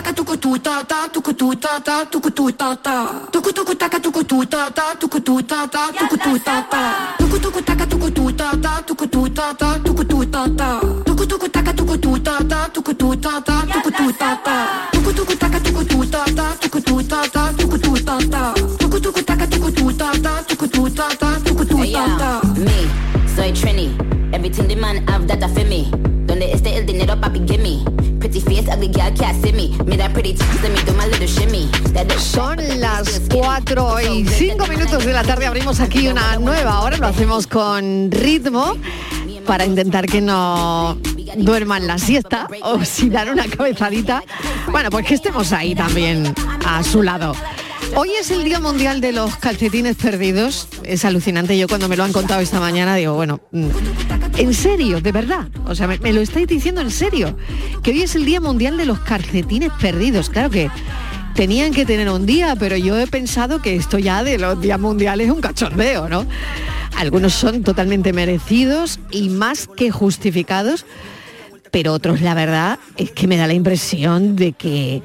taka tuku tu ta ta tuku tu ta ta tuku tu ta ta tuku tuku taka tuku tu ta ta tuku tu ta ta tuku tu ta ta tuku tuku taka tuku tu ta ta tuku tu ta ta tuku tu ta ta tuku tuku taka tuku tu ta ta tuku tu ta ta tuku tu ta ta tuku tuku taka tuku tu ta ta tuku tu ta ta tuku tu ta ta tuku tuku taka tuku tu ta ta tuku tu ta ta tuku tu ta ta me soy trini everything the man have that for me donde esté el dinero papi give me Son las 4 y 5 minutos de la tarde. Abrimos aquí una nueva hora. Lo hacemos con ritmo para intentar que no duerman la siesta o si dan una cabezadita. Bueno, pues que estemos ahí también a su lado. Hoy es el Día Mundial de los Calcetines Perdidos. Es alucinante. Yo cuando me lo han contado esta mañana digo, bueno, mm, en serio, de verdad. O sea, me, lo estáis diciendo en serio. Que hoy es el Día Mundial de los Calcetines Perdidos. Claro que tenían que tener un día, pero yo he pensado que esto ya de los días mundiales es un cachondeo, ¿no? Algunos son totalmente merecidos y más que justificados, pero otros la verdad es que me da la impresión de que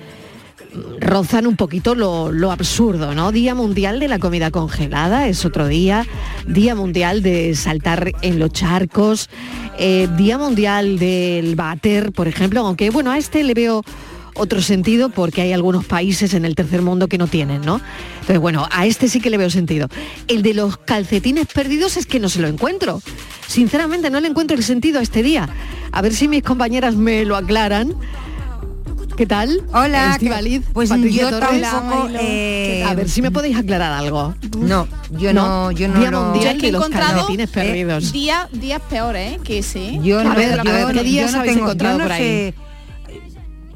rozan un poquito lo, lo absurdo, ¿no? Día Mundial de la Comida Congelada es otro día, Día Mundial de saltar en los charcos, eh, Día Mundial del váter, por ejemplo, aunque bueno, a este le veo otro sentido porque hay algunos países en el tercer mundo que no tienen, ¿no? Entonces, bueno, a este sí que le veo sentido. El de los calcetines perdidos es que no se lo encuentro. Sinceramente, no le encuentro el sentido a este día. A ver si mis compañeras me lo aclaran. ¿Qué tal? Hola, Estivaliz, pues Patricia yo Torres. tampoco, eh, A ver si me podéis aclarar algo. No, yo no, yo no Día lo- Mundial Yo es que he los encontrado, calcetines eh, perdidos. Día, días peores, ¿eh? Que sí. Yo A no, ver, yo- a ver, ¿qué yo días no habéis tengo- encontrado yo no por ahí? sé-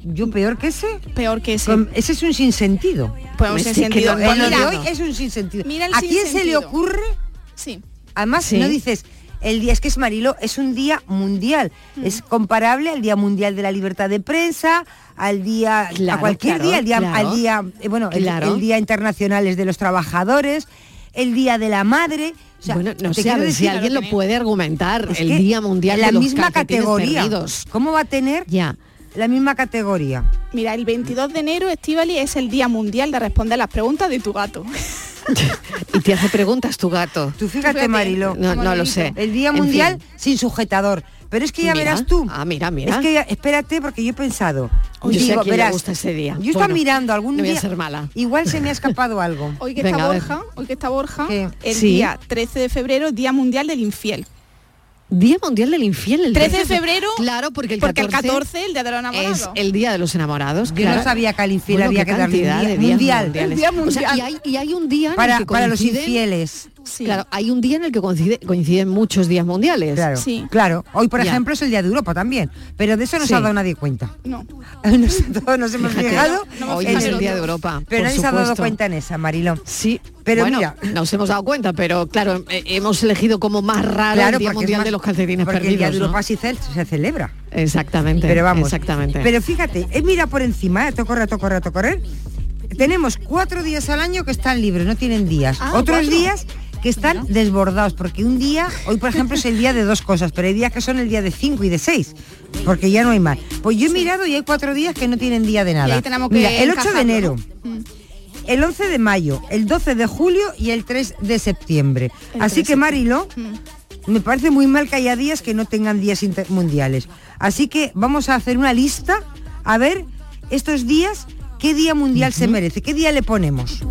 ¿Yo peor que ese? Peor que ese. Con- ese es un sinsentido. Pues un sinsentido. no- Pues de mira, hoy es un sinsentido. Mira el ¿A quién se le sinsentido. ocurre? Sí. Además, Sí. no dices, el día es que es Marilo, es un día mundial. Mm. Es comparable al Día Mundial de la Libertad de Prensa, al día, a Claro, cualquier claro, día, al día, claro. al día, eh, bueno, el- Claro. el, Día Internacional es de los Trabajadores, el Día de la Madre. O sea, bueno, no sé, a si decir- alguien lo puede argumentar. Es el Día Mundial la de los misma categoría. perdidos. ¿Cómo va a tener ya. la misma categoría? Mira, el 22 de enero, Estivali, es el Día Mundial de responder las preguntas de tu gato. Y te hace preguntas tu gato. Tú fíjate, Fíjate. Marilo. No, no lo sé. El Día En Mundial fin. sin sujetador. Pero es que ya Mira. verás tú. Ah, mira, mira. Es que ya- espérate porque yo he pensado. Yo sé digo, a quién le verás, gusta ese día. Yo estaba Bueno, mirando algún no voy a día. ser mala. Igual se me ha escapado algo. Hoy que Venga, está a. Borja, hoy que está Borja, ¿Qué? el Sí. día 13 de febrero, Día Mundial del Infiel. Día Mundial del Infiel. El 13 de febrero, Claro, porque el porque 14, el 14, el Día de los Enamorados. es el Día de los Enamorados. Yo claro. no sabía que al infiel Bueno, había que darle un día de días mundial. día O sea, y, mundial. hay, y hay un día en Para, el que para los infieles. Sí. Claro, hay un día en el que coincide- coinciden muchos días mundiales. Claro, Sí. claro. Hoy, por Ya. ejemplo, es el Día de Europa también. Pero de eso no se ha dado nadie cuenta. No. Nosotros todos nos hemos Fíjate, fijado. hoy es el Día de Europa. Pero nadie se ha dado supuesto. cuenta en esa, Marilón. Sí, Pero bueno, mira. nos hemos dado cuenta, pero claro, eh, hemos elegido como más raro Claro, el Día Mundial más- de los calcetines porque perdidos. el Día de ¿no? Europa sí se, se celebra. Exactamente. Pero vamos. Exactamente. Pero fíjate, eh, mira por encima, eh, toco, correr, correr, correr. Tenemos cuatro días al año que están libres, no tienen días. Ah, Otros cuatro. días que están desbordados, porque un día, hoy por ejemplo es el día de dos cosas, pero hay días que son el día de cinco y de seis, porque ya no hay más. Pues yo he mirado y hay cuatro días que no tienen día de nada. Mira, el 8 de enero. Mm. el 11 de mayo, el 12 de julio y el 3 de septiembre. Así 3 que Marilo, Mm. me parece muy mal que haya días que no tengan días intermundiales. Así que vamos a hacer una lista a ver estos días qué día mundial se merece, qué día le ponemos.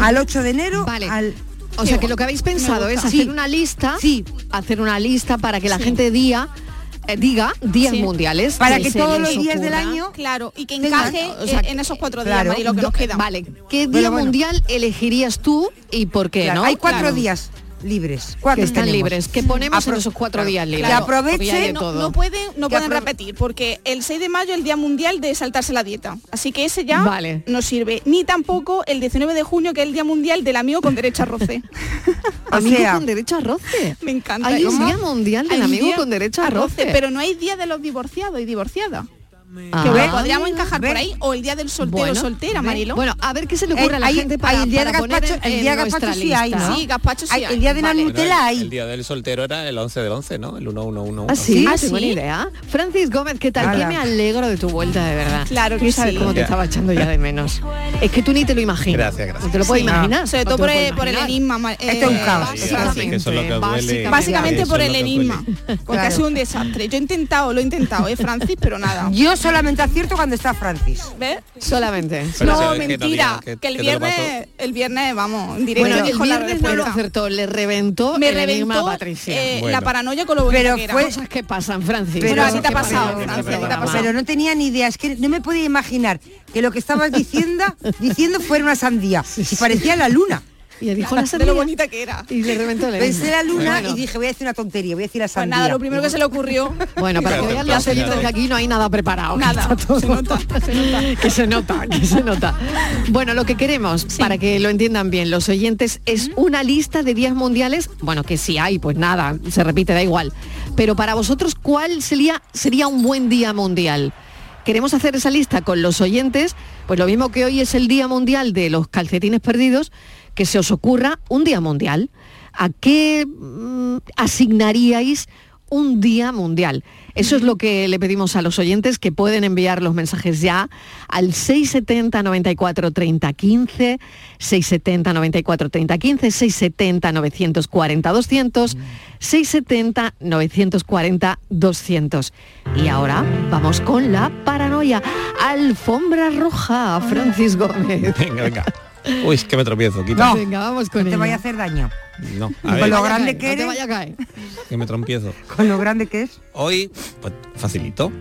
Al 8 de enero, Vale. al O sea que lo que habéis pensado es hacer Sí. una lista, Sí. hacer una lista para que la Sí. gente diga, eh, diga días Sí. mundiales. Para que todos los días del año Claro, y que encaje o sea, eh, en esos cuatro días, claro. Marilo, que nos quedan. Vale, ¿qué Bueno, día bueno. mundial elegirías tú y por qué? Claro, no? hay cuatro Claro. días libres. Cuatro que están tenemos. libres. ¿Qué ponemos en esos cuatro claro. días libres? Que aprovechen, no, no pueden, no Que pueden repetir, porque el 6 de mayo es el Día Mundial de saltarse la dieta. Así que ese ya Vale. no sirve. Ni tampoco el 19 de junio, que es el Día Mundial del amigo con derecho a roce. Amigo sea, con derecho a roce. Me encanta. Hay un día mundial del amigo día con derecho a roce. Pero no hay Día de los divorciados y divorciadas. Ah. Podríamos encajar por ahí. O el día del soltero Bueno, soltera. Marilo. Bueno, a ver qué se le ocurre Eh, a la hay- gente para, hay el día para de gazpacho- el día sí hay, lista. ¿no? Sí, gazpacho sí Ay, hay. el día de la Vale. Nutella hay. El día del soltero era el 11 del 11, ¿no? El 1111. Ah, sí, ¿Ah, sí? ni idea. Francis Gómez, ¿qué tal? Que me alegro de tu vuelta, de verdad. Claro que Tú sabes sí. cómo te estaba echando ya de menos. Es que tú ni te lo imaginas. Gracias, gracias. No te lo puedes Sí. imaginar. Sobre todo por el, enigma. ma- Esto es un eh, caos. básicamente. Por el enigma. Porque ha sido un desastre. Yo he intentado, lo he intentado, ¿eh, Francis? Pero nada. Yo solamente acierto cuando está Francis. ¿Ves? Solamente. Pero no, sabes que no mentira. digas que- que el viernes, el viernes, vamos, en directo Bueno, el la viernes no lo acertó, le reventó Me el enigma a reventó Patricia. eh, Bueno. la paranoia con lo Pero que era. fue- Cosas que pasan, Francis. Pero Bueno, así te ha ¿qué te ha pasado. Pero no tenía ni idea, es que no me podía imaginar que lo que estabas diciendo, diciendo fuera una sandía. Y parecía la luna. Y le dijo la de sandía. lo bonita que era. Y le reventó el Pensé la luna Bueno. y dije, voy a decir una tontería, voy a decir la Pues sandía. nada, lo primero que se le ocurrió. Bueno, para que vean los oyentes que aquí no hay nada preparado. Nada, se nota, se nota. que se nota, que se nota. Bueno, lo que queremos, para que lo entiendan bien los oyentes, es una lista de días mundiales, bueno, que si hay, pues nada, se repite, da igual. Pero para vosotros, ¿cuál sería, sería un buen día mundial? Queremos hacer esa lista con los oyentes, pues lo mismo que hoy es el Día Mundial de los Calcetines Perdidos, que se os ocurra un Día Mundial. ¿A qué mm, asignaríais un Día Mundial? Eso es lo que le pedimos a los oyentes que pueden enviar los mensajes ya al 670 94 30 15, 670 94 30 15, 670 940 200, 670 940 200. Y ahora vamos con la paranoia. Alfombra roja, Francis Gómez. Venga, venga. Uy, que me tropiezo, quita. No. Venga, vamos con No te vaya a hacer daño. No, a Con lo a grande que no te eres. vaya a caer. que me trompiezo. Con lo grande que es. Hoy, pues, facilito.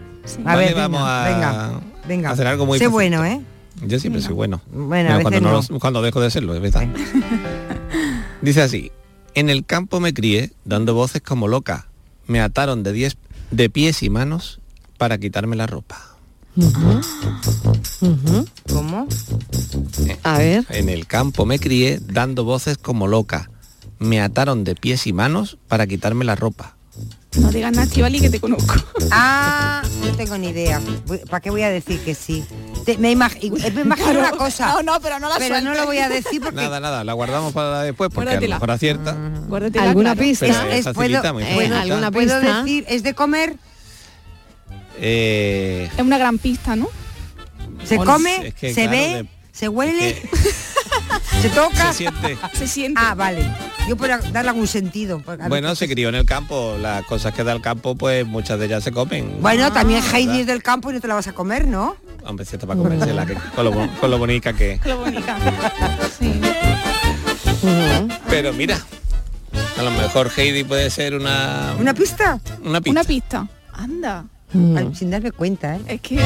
A Vale, ver, venga, vamos a venga, venga. hacer algo muy Sé facilito. bueno, ¿eh? Yo siempre soy bueno. Bueno, a veces cuando, no. lo- cuando dejo de serlo, es verdad. Dice así, en el campo me crié dando voces como loca. Me ataron de, diez, de pies y manos para quitarme la ropa. ¿Cómo? A ver. En el campo me crié dando voces como loca. Me ataron de pies y manos para quitarme la ropa. No digas nada, Estivali, que te conozco. Ah, no tengo ni idea. ¿Para qué voy a decir que sí? Te- me, imag- me imagino una cosa. No, no, pero no la pero no lo voy a decir porque Nada, nada, la guardamos para después porque a lo Guárdatela. mejor acierta. Guárdatela, ¿Alguna claro. pista? Pero es- es es- facilita, puedo- muy eh, facilita. ¿alguna puedo pista? decir, es de comer, Eh, Es una gran pista, ¿no? se Bueno, come, es que, se claro, ve, de- se huele, es se toca. se siente. Se siente. Ah, vale. Yo puedo darle algún sentido. ver, Bueno, pues, se crió en el campo. Las cosas que da el campo, pues muchas de ellas se comen. Bueno, también Heidi ¿verdad? es del campo y no te la vas a comer, ¿no? Hombre, si para comérsela, que, con, lo, con lo bonita que es. Qué bonita. Sí. Pero mira, a lo mejor Heidi puede ser una, ¿Una pista? una pista. Una pista. Anda. Ay, Sin darme cuenta, ¿eh? Es que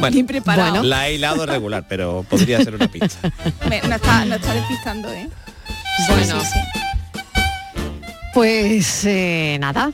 Bueno, preparado. Bueno. la he hilado regular, pero podría ser una pista. Me- no, está, no está despistando, ¿eh? Bueno. Sí, sí, Pues eh, nada.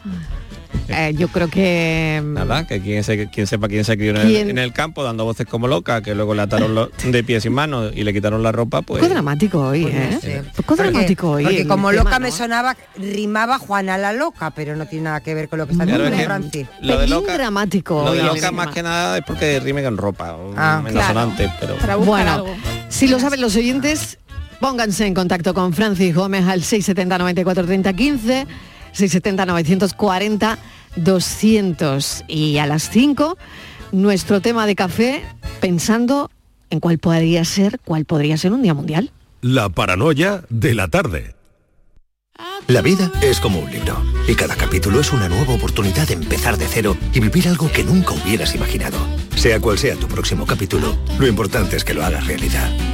Eh, yo creo que mm, Nada, que quien, se, quien sepa quién se crió en el, ¿Quién? en el campo dando voces como loca, que luego le ataron lo- de pies y manos y le quitaron la ropa, pues... poco dramático hoy, Pues ¿eh? Porque- dramático hoy. Porque como tema, loca ¿no? me sonaba, rimaba Juana la loca, pero no tiene nada que ver con lo que está diciendo Francis. lo de loca, dramático lo de loca más que nada es porque rime con ropa, Ah, claro. sonante, pero... Para Bueno, algo. si lo saben los oyentes, pónganse en contacto con Francis Gómez al 670 94 30 15, 670 940 200 y a las 5 nuestro tema de café pensando en cuál podría ser, cuál podría ser un día mundial. La paranoia de la tarde. La vida es como un libro y cada capítulo es una nueva oportunidad de empezar de cero y vivir algo que nunca hubieras imaginado. Sea cual sea tu próximo capítulo, lo importante es que lo hagas realidad.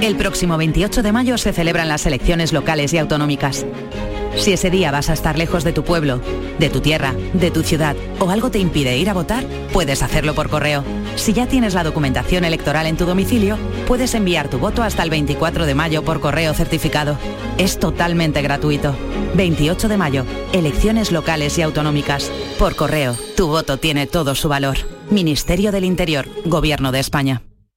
El próximo 28 de mayo se celebran las elecciones locales y autonómicas. Si ese día vas a estar lejos de tu pueblo, de tu tierra, de tu ciudad o algo te impide ir a votar, puedes hacerlo por correo. Si ya tienes la documentación electoral en tu domicilio, puedes enviar tu voto hasta el 24 de mayo por correo certificado. Es totalmente gratuito. 28 de mayo, elecciones locales y autonómicas. Por correo, tu voto tiene todo su valor. Ministerio del Interior, Gobierno de España.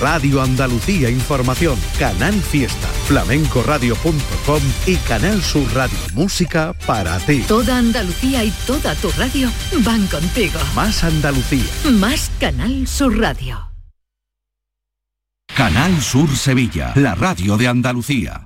Radio Andalucía Información, Canal Fiesta, flamencoradio.com y Canal Sur Radio Música para ti. Toda Andalucía y toda tu radio van contigo. Más Andalucía. Más Canal Sur Radio. Canal Sur Sevilla, la radio de Andalucía.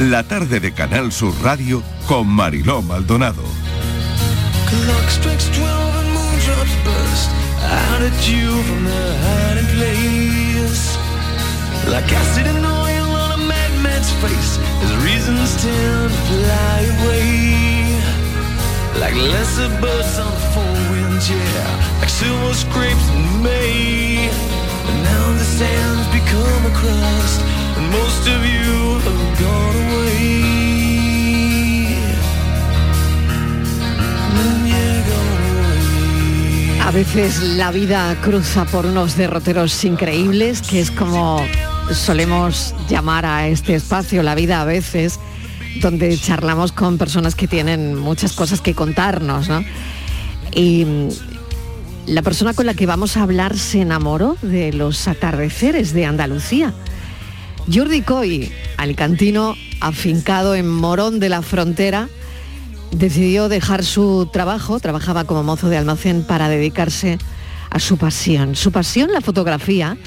La tarde de Canal Sur Radio con Mariló Maldonado. Clock strikes 12 and moondrops burst out at you from their hiding place. Like lesser birds on four winds, yeah. Like silver scrapes in May. And now the sand's become a crust A veces la vida cruza por unos derroteros increíbles, que es como solemos llamar a este espacio, la vida a veces, donde charlamos con personas que tienen muchas cosas que contarnos, ¿no? Y la persona con la que vamos a hablar se enamoró de los atardeceres de Andalucía. Jordi Coy, alicantino afincado en Morón de la Frontera, decidió dejar su trabajo, trabajaba como mozo de almacén para dedicarse a su pasión. Su pasión, la fotografía,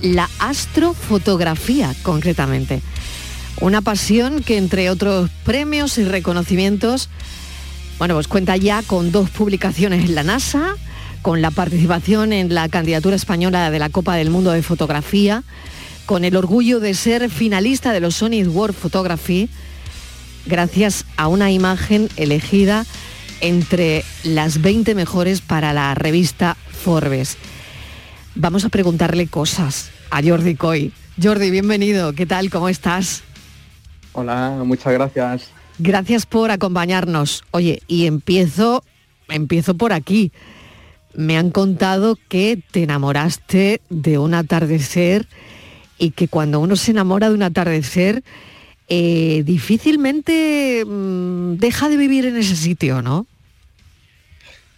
la astrofotografía concretamente. Una pasión que entre otros premios y reconocimientos, bueno, pues cuenta ya con dos publicaciones en la NASA, con la participación en la candidatura española de la Copa del Mundo de Fotografía, con el orgullo de ser finalista de los Sony World Photography, gracias a una imagen elegida entre las 20 mejores para la revista Forbes. Vamos a preguntarle cosas a Jordi Coy. Jordi, bienvenido. ¿Qué tal? ¿Cómo estás? Hola, muchas gracias. Gracias por acompañarnos. Oye, y empiezo, empiezo por aquí. Me han contado que te enamoraste de un atardecer y que cuando uno se enamora de un atardecer, eh, difícilmente mm, deja de vivir en ese sitio, ¿no?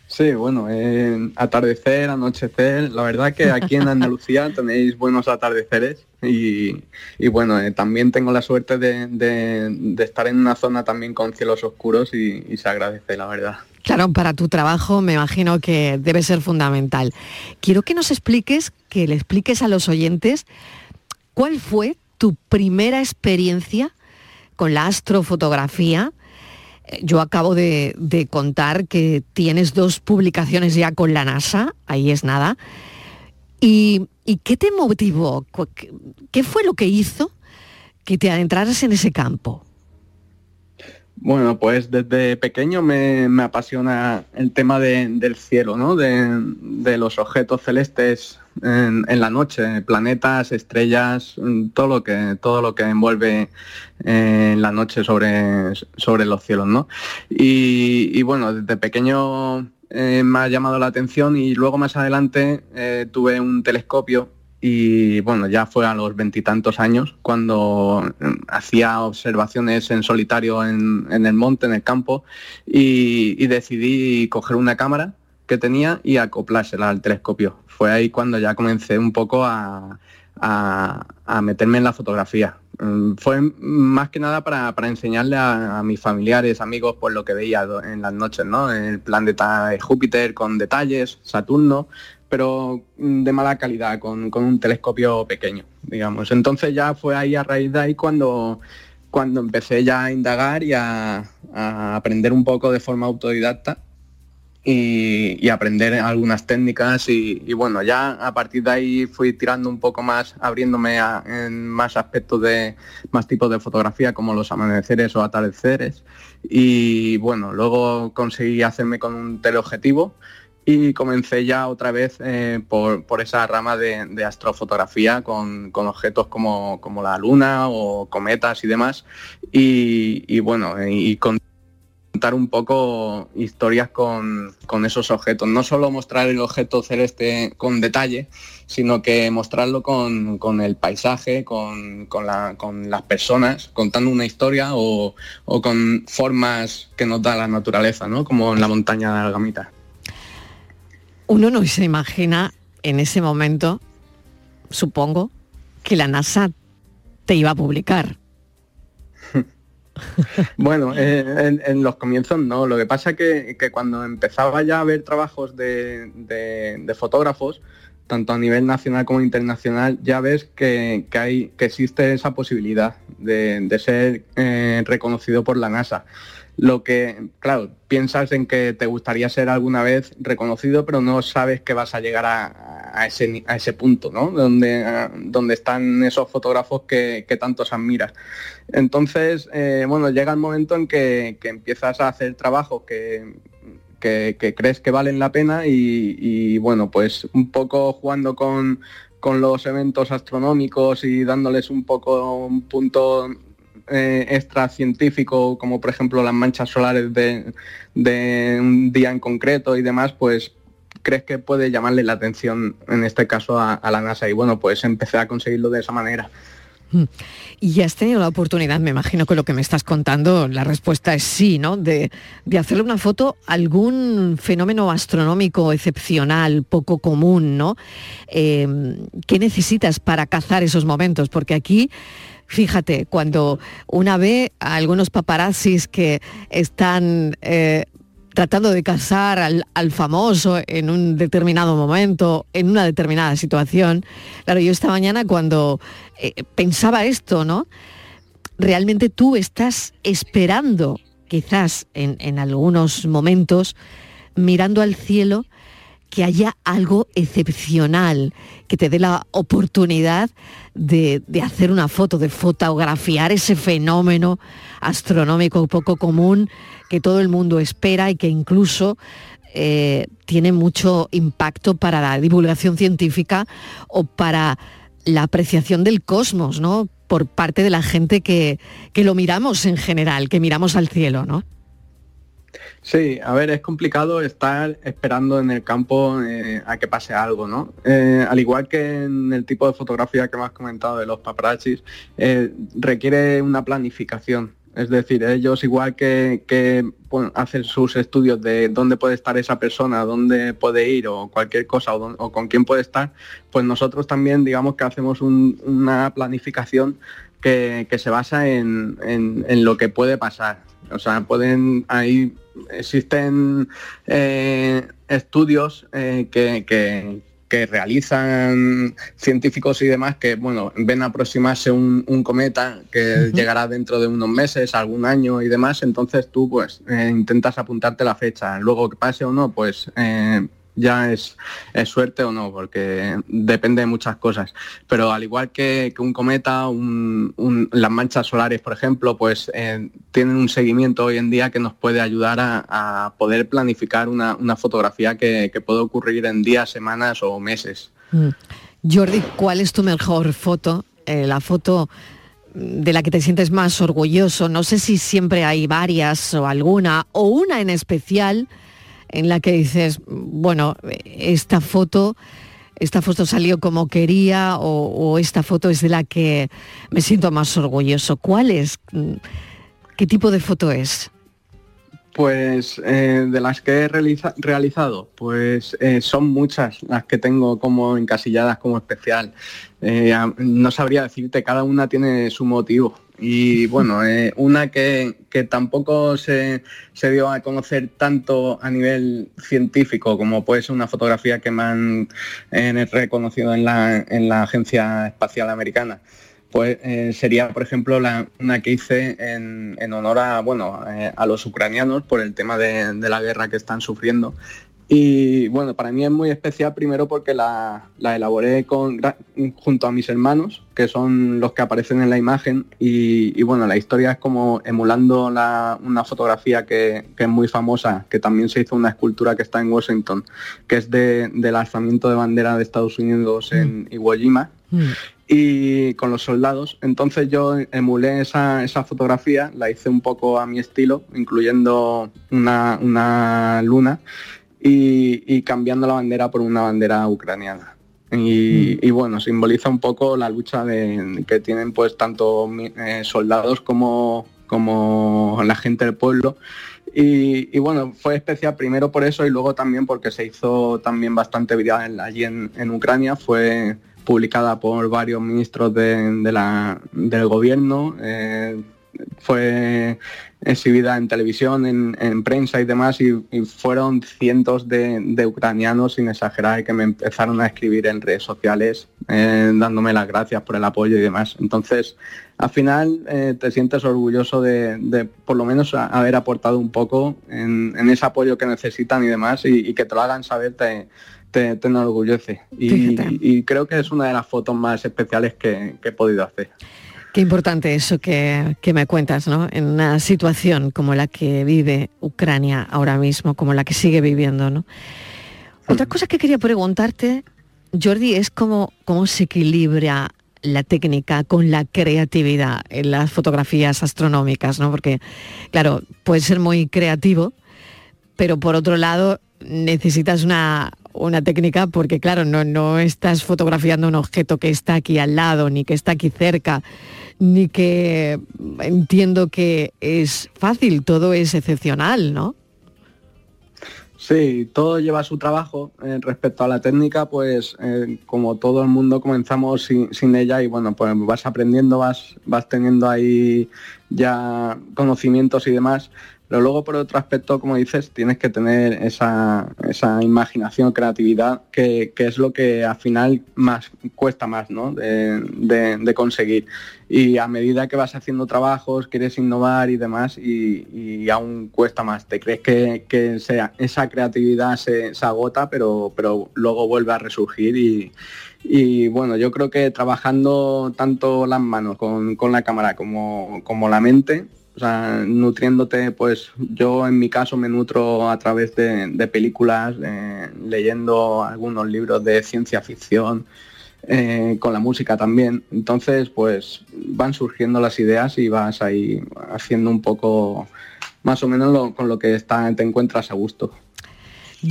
Sí, bueno, eh, atardecer, anochecer, la verdad que aquí en Andalucía tenéis buenos atardeceres y, y bueno, eh, también tengo la suerte de, de- de estar en una zona también con cielos oscuros y, y se agradece, la verdad. Claro, para tu trabajo me imagino que debe ser fundamental. Quiero que nos expliques, que le expliques a los oyentes cuál fue tu primera experiencia con la astrofotografía. Eh, Yo acabo de, contar que tienes dos publicaciones ya con la NASA, ahí es nada. ¿Y, qué te motivó? ¿Qué, fue lo que hizo que te adentraras en ese campo? Bueno, pues desde pequeño me, apasiona el tema de- del cielo, ¿no? De los objetos celestes en, la noche, planetas, estrellas, mm, todo lo que, todo lo que envuelve eh, la noche sobre, sobre los cielos, ¿no? Y, bueno, desde pequeño eh, me ha llamado la atención y luego más adelante eh, tuve un telescopio y bueno, ya fue a los veintitantos años cuando eh, hacía observaciones en solitario en, en el monte, en el campo, y decidí coger una cámara que tenía y acoplársela al telescopio. Fue ahí cuando ya comencé un poco a, a- meterme en la fotografía. Mm, Fue más que nada para, para enseñarle a, mis familiares, amigos, pues lo que veía en las noches, ¿no? El planeta de Júpiter con detalles, Saturno, pero mm, de mala calidad, con, con un telescopio pequeño, digamos. Entonces ya fue ahí a raíz de ahí cuando, cuando empecé ya a indagar y a aprender un poco de forma autodidacta y, aprender algunas técnicas y, bueno, ya a partir de ahí fui tirando un poco más, abriéndome a- en más aspectos de más tipos de fotografía como los amaneceres o atardeceres. Y bueno, luego conseguí hacerme con un teleobjetivo y comencé ya otra vez eh, por, por esa rama de, astrofotografía con, con objetos como, como la luna o cometas y demás. Y bueno, y con contar un poco historias con, con esos objetos. No solo mostrar el objeto celeste con detalle, sino que mostrarlo con, con el paisaje, con, con la- con las personas, contando una historia o, con formas que nos da la naturaleza, ¿no? como en la montaña de Algamita. Uno no se imagina en ese momento, supongo, que la NASA te iba a publicar. Bueno, eh, en, los comienzos no. Lo que pasa que, que cuando empezaba ya a ver trabajos de, fotógrafos, tanto a nivel nacional como internacional, ya ves que, hay, que existe esa posibilidad de, de ser eh, reconocido por la NASA. Lo que, claro, piensas en que te gustaría ser alguna vez reconocido, pero no sabes que vas a llegar a, a ese, a ese punto, ¿no? Donde, donde están esos fotógrafos que, que tantos admiras. Entonces, eh, bueno, llega el momento en que, que empiezas a hacer trabajos que, que- que crees que valen la pena y, y, bueno, pues un poco jugando con, con los eventos astronómicos y dándoles un poco un punto eh, extra científico, como por ejemplo las manchas solares de, de un día en concreto y demás, pues crees que puede llamarle la atención en este caso a, la NASA y bueno, pues empecé a conseguirlo de esa manera. Y ya has tenido la oportunidad, me imagino que lo que me estás contando, la respuesta es sí, ¿no? De, de hacerle una foto algún fenómeno astronómico excepcional, poco común, ¿no? Eh, ¿Qué necesitas para cazar esos momentos? Porque aquí, fíjate, cuando una ve algunos paparazzis que están... eh, tratando de cazar al, famoso en un determinado momento, en una determinada situación. Claro, yo esta mañana cuando eh, pensaba esto, ¿no? Realmente tú estás esperando, quizás en, en algunos momentos, mirando al cielo, que haya algo excepcional, que te dé la oportunidad de, de hacer una foto, de fotografiar ese fenómeno astronómico poco común que todo el mundo espera y que incluso eh, tiene mucho impacto para la divulgación científica o para la apreciación del cosmos, ¿no? Por parte de la gente que, que lo miramos en general, que miramos al cielo, ¿no? Sí, a ver, es complicado estar esperando en el campo eh, a que pase algo, ¿no? Eh, al igual que en el tipo de fotografía que me has comentado de los paparazzis, requiere una planificación. Es decir, ellos igual que, que hacen sus estudios de dónde puede estar esa persona, dónde puede ir o cualquier cosa o, con quién puede estar, pues nosotros también digamos que hacemos un- una planificación que, que se basa en, en- en lo que puede pasar. O sea, pueden ahí existen eh, estudios eh, que, que- que realizan científicos y demás que bueno ven aproximarse un, un cometa que llegará dentro de unos meses, algún año y demás, entonces tú pues eh, intentas apuntarte la fecha. Luego que pase o no, pues eh, ya es, es suerte o no, porque depende de muchas cosas. Pero al igual que, un cometa, un- un- las manchas solares, por ejemplo, pues eh, tienen un seguimiento hoy en día que nos puede ayudar a, poder planificar una, una fotografía que, que puede ocurrir en días, semanas o meses. Mm. Jordi, ¿cuál es tu mejor foto? Eh, la foto de la que te sientes más orgulloso. No sé si siempre hay varias o alguna, o una en especial en la que dices, bueno, esta foto, esta foto salió como quería, o, esta foto es de la que me siento más orgulloso. ¿Cuál es? ¿Qué tipo de foto es? Pues eh, de las que he realiza- realizado, pues eh, son muchas las que tengo como encasilladas como especial. Eh, no sabría decirte, cada una tiene su motivo. Y bueno, eh, una que, que tampoco se, se dio a conocer tanto a nivel científico como puede ser una fotografía que me han eh, reconocido en la, en la Agencia Espacial Americana pues eh, sería, por ejemplo, la- una que hice en, en honor a, bueno, a los ucranianos por el tema de la guerra que están sufriendo. Y bueno, para mí es muy especial primero porque la, la elaboré con, junto a mis hermanos, que son los que aparecen en la imagen. Y, y bueno, la historia es como emulando la- una fotografía que, que es muy famosa, que también se hizo una escultura que está en Washington, que es de- del alzamiento de bandera de Estados Unidos en Iwo Jima y con los soldados. Entonces yo emulé esa, esa fotografía, la hice un poco a mi estilo, incluyendo una, una luna y, y cambiando la bandera por una bandera ucraniana. Y, y bueno, simboliza un poco la lucha de, que tienen pues tanto eh, soldados como, como la gente del pueblo. Y, y bueno, fue especial primero por eso y luego también porque se hizo también bastante viral allí en, en Ucrania. Fue publicada por varios ministros de, de la- del gobierno. eh, fue exhibida en televisión, en, en prensa y demás, y, y fueron cientos de, de ucranianos, sin exagerar, que me empezaron a escribir en redes sociales, eh, dándome las gracias por el apoyo y demás. Entonces, al final eh, te sientes orgulloso de, de, por lo menos haber aportado un poco en, en ese apoyo que necesitan y demás, y, y que te lo hagan saber te, te, te enorgullece. Y, y creo que es una de las fotos más especiales que- que he podido hacer. Qué importante eso que, que me cuentas, ¿no? En una situación como la que vive Ucrania ahora mismo, como la que sigue viviendo, ¿no? Otra cosa que quería preguntarte, Jordi, es cómo, cómo se equilibra la técnica con la creatividad en las fotografías astronómicas, ¿no? Porque, claro, puede ser muy creativo, pero por otro lado necesitas una, una técnica porque, claro, no, no estás fotografiando un objeto que está aquí al lado, ni que está aquí cerca, ni que entiendo que es fácil, todo es excepcional, ¿no? Sí, todo lleva su trabajo. Eh, respecto a la técnica, pues eh, como todo el mundo comenzamos sin, sin ella y bueno, pues vas aprendiendo, vas, vas teniendo ahí ya conocimientos y demás. Pero luego por otro aspecto, como dices, tienes que tener esa, esa imaginación, creatividad, que, que es lo que al final más cuesta más ¿no? de, de- conseguir. Y a medida que vas haciendo trabajos, quieres innovar y demás, y, y aún cuesta más. Te crees que, que sea, esa creatividad se, se agota, pero, pero luego vuelve a resurgir y, y bueno, yo creo que trabajando tanto las manos con, con la cámara como, como la mente, o sea, nutriéndote, pues yo en mi caso me nutro a través de, películas, leyendo algunos libros de ciencia ficción, eh, con la música también. Entonces, pues van surgiendo las ideas y vas ahí haciendo un poco más o menos con lo que está, te encuentras a gusto.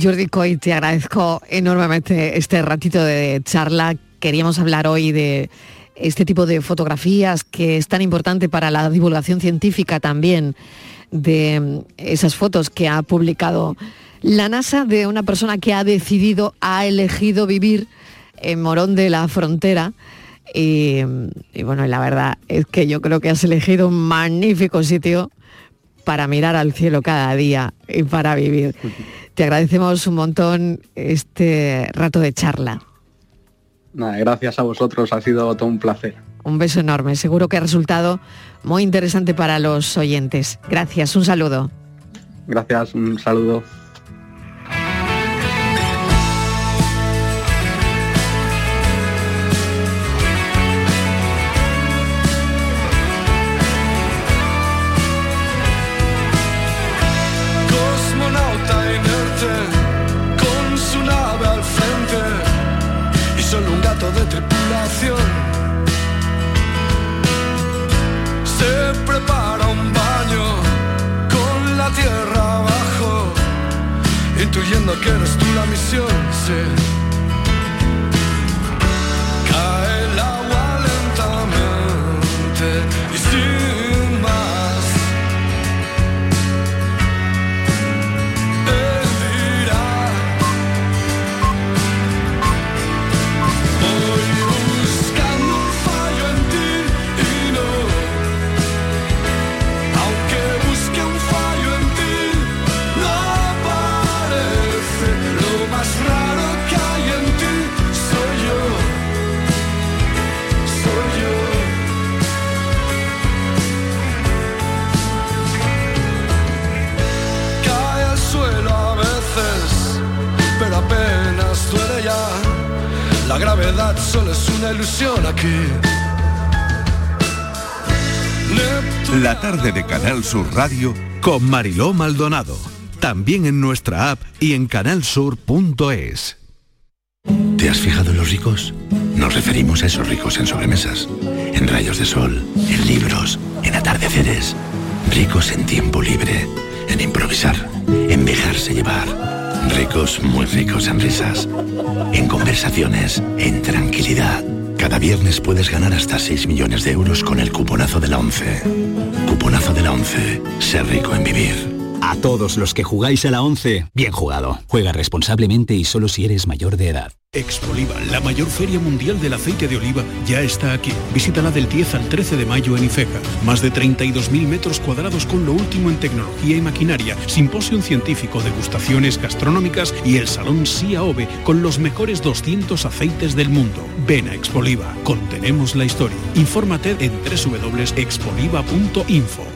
Jordi Coy, te agradezco enormemente este ratito de charla. Queríamos hablar hoy de este tipo de fotografías que es tan importante para la divulgación científica también, de esas fotos que ha publicado la NASA de una persona que ha decidido, ha elegido vivir en Morón de la Frontera. Y, y bueno, la verdad es que yo creo que has elegido un magnífico sitio para mirar al cielo cada día y para vivir. Te agradecemos un montón este rato de charla. Nada, gracias a vosotros, ha sido todo un placer. Un beso enorme. Seguro que ha resultado muy interesante para los oyentes. Gracias, un saludo. Gracias, un saludo. Intuyendo que eres tú la misión, sí. La gravedad solo es una ilusión aquí. La tarde de Canal Sur Radio Con Mariló Maldonado. También en nuestra app y en canalsur.es. ¿Te has fijado en los ricos? Nos referimos a esos ricos en sobremesas, en rayos de sol, en libros, en atardeceres. Ricos en tiempo libre, en improvisar, en dejarse llevar. Ricos, muy ricos en risas, en conversaciones, en tranquilidad. Cada viernes puedes ganar hasta 6 millones de euros con el cuponazo de la 11. Cuponazo de la 11. Ser rico en vivir. A todos los que jugáis a la 11, bien jugado. Juega responsablemente y solo si eres mayor de edad. Expoliva, la mayor feria mundial del aceite de oliva, ya está aquí. Visítala del 10 al 13 de mayo en Ifeca. Más de 32.000 metros cuadrados con lo último en tecnología y maquinaria, simposio científico, degustaciones gastronómicas y el salón SIAOVE con los mejores 200 aceites del mundo. Ven a Expoliva, contenemos la historia. Infórmate en www.expoliva.info.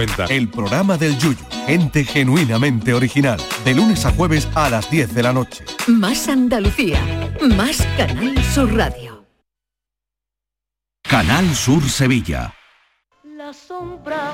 El programa del Yuyu. Gente genuinamente original. De lunes a jueves a las 10 de la noche. Más Andalucía, más Canal Sur Radio. Canal Sur Sevilla. La sombra,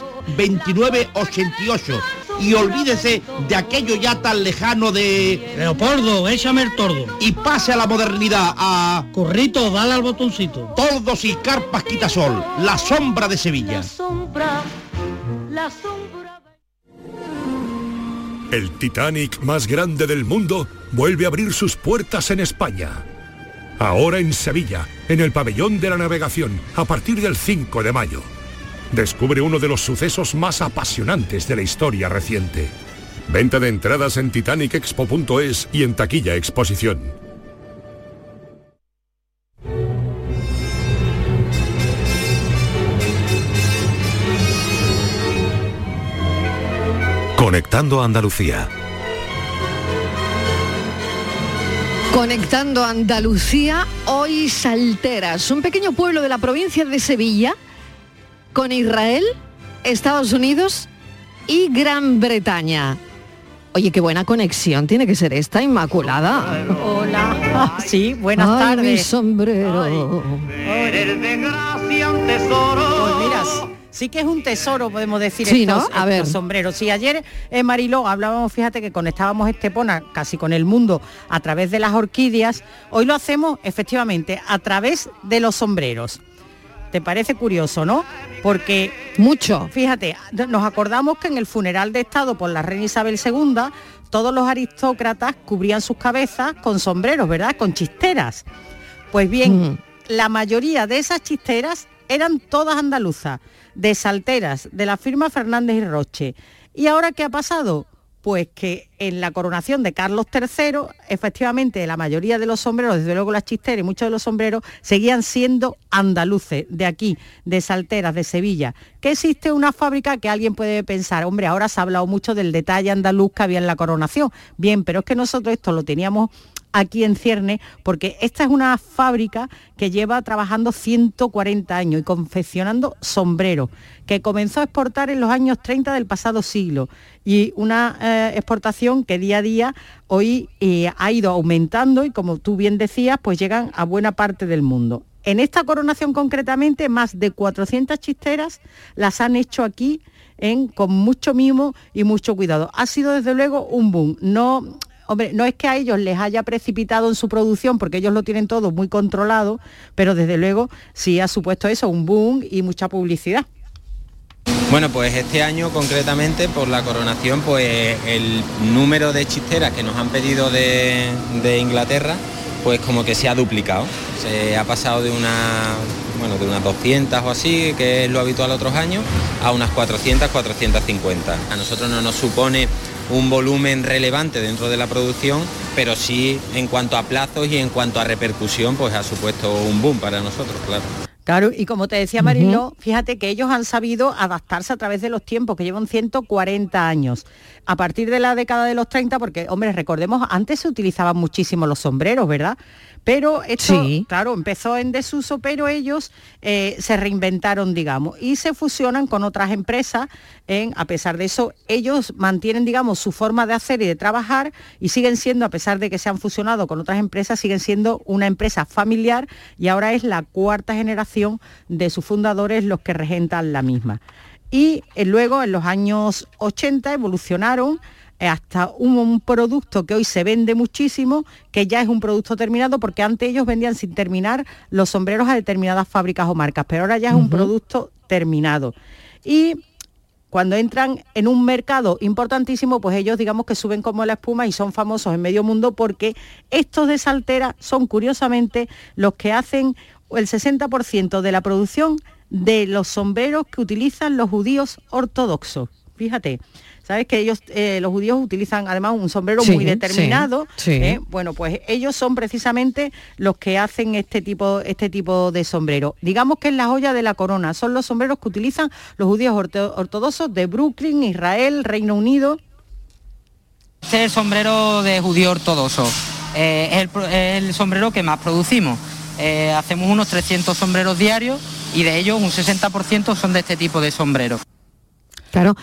29 88 y olvídese de aquello ya tan lejano de Leopoldo, échame el tordo. y pase a la modernidad a Corrito, dale al botoncito. Tordos y Carpas Quitasol, la sombra de Sevilla. Sombra, la sombra. El Titanic más grande del mundo vuelve a abrir sus puertas en España. Ahora en Sevilla, en el pabellón de la navegación, a partir del 5 de mayo. Descubre uno de los sucesos más apasionantes de la historia reciente. Venta de entradas en titanicexpo.es y en taquilla exposición. Conectando Andalucía. Conectando Andalucía, hoy Salteras, un pequeño pueblo de la provincia de Sevilla, con Israel, Estados Unidos y Gran Bretaña. Oye, qué buena conexión tiene que ser esta, Inmaculada. Hola. Sí, buenas Ay, tardes. mi sombrero. Eres de gracia un tesoro. Pues mira, sí que es un tesoro, podemos decir, Sí, estos, ¿no? A ver. sombreros. Sí, ayer en Mariló hablábamos, fíjate que conectábamos Estepona casi con el mundo a través de las orquídeas. Hoy lo hacemos efectivamente a través de los sombreros. ¿Te parece curioso, no? Porque mucho. Fíjate, nos acordamos que en el funeral de Estado por la reina Isabel II, todos los aristócratas cubrían sus cabezas con sombreros, ¿verdad? Con chisteras. Pues bien, la mayoría de esas chisteras eran todas andaluzas, de salteras, de la firma Fernández y Roche. ¿Y ahora qué ha pasado? Pues que en la coronación de Carlos III, efectivamente la mayoría de los sombreros, desde luego las chisteras y muchos de los sombreros, seguían siendo andaluces, de aquí, de Salteras, de Sevilla. Que existe una fábrica que alguien puede pensar, hombre, ahora se ha hablado mucho del detalle andaluz que había en la coronación. Bien, pero es que nosotros esto lo teníamos aquí en Cierne, porque esta es una fábrica que lleva trabajando 140 años y confeccionando sombreros, que comenzó a exportar en los años 30 del pasado siglo y una eh, exportación que día a día hoy eh, ha ido aumentando y como tú bien decías, pues llegan a buena parte del mundo. En esta coronación concretamente, más de 400 chisteras las han hecho aquí en, con mucho mimo y mucho cuidado. Ha sido desde luego un boom. No, hombre, no es que a ellos les haya precipitado en su producción, porque ellos lo tienen todo muy controlado, pero desde luego sí ha supuesto eso, un boom y mucha publicidad. Bueno, pues este año concretamente por la coronación, pues el número de chisteras que nos han pedido de, Inglaterra, pues como que se ha duplicado. Se ha pasado de una bueno, de unas 200 o así, que es lo habitual otros años, a unas 400, 450. A nosotros no nos supone un volumen relevante dentro de la producción, pero sí en cuanto a plazos y en cuanto a repercusión, pues ha supuesto un boom para nosotros, claro. Claro, y como te decía Mariló, fíjate que ellos han sabido adaptarse a través de los tiempos, que llevan 140 años. A partir de la década de los 30, porque, hombre, recordemos, antes se utilizaban muchísimo los sombreros, ¿verdad? Pero esto, claro, empezó en desuso, pero ellos eh, se reinventaron, digamos, y se fusionan con otras empresas. En, a pesar de eso, ellos mantienen, digamos, su forma de hacer y de trabajar y siguen siendo, a pesar de que se han fusionado con otras empresas, siguen siendo una empresa familiar y ahora es la cuarta generación de sus fundadores los que regentan la misma. Y eh, luego, en los años 80, evolucionaron hasta un, producto que hoy se vende muchísimo, que ya es un producto terminado, porque antes ellos vendían sin terminar los sombreros a determinadas fábricas o marcas, pero ahora ya es un producto terminado. Y cuando entran en un mercado importantísimo, pues ellos digamos que suben como la espuma y son famosos en medio mundo porque estos de Saltera son curiosamente los que hacen el 60% de la producción de los sombreros que utilizan los judíos ortodoxos. Fíjate, Sabes que ellos, eh, los judíos utilizan además un sombrero muy determinado. ¿eh? Bueno, pues ellos son precisamente los que hacen este tipo, este tipo de sombrero. Digamos que es la joya de la corona. Son los sombreros que utilizan los judíos ortodoxos de Brooklyn, Israel, Reino Unido. Este es el sombrero de judío ortodoxo. Eh, es, el, sombrero que más producimos. hacemos unos 300 sombreros diarios y de ellos un 60% son de este tipo de sombreros. Claro,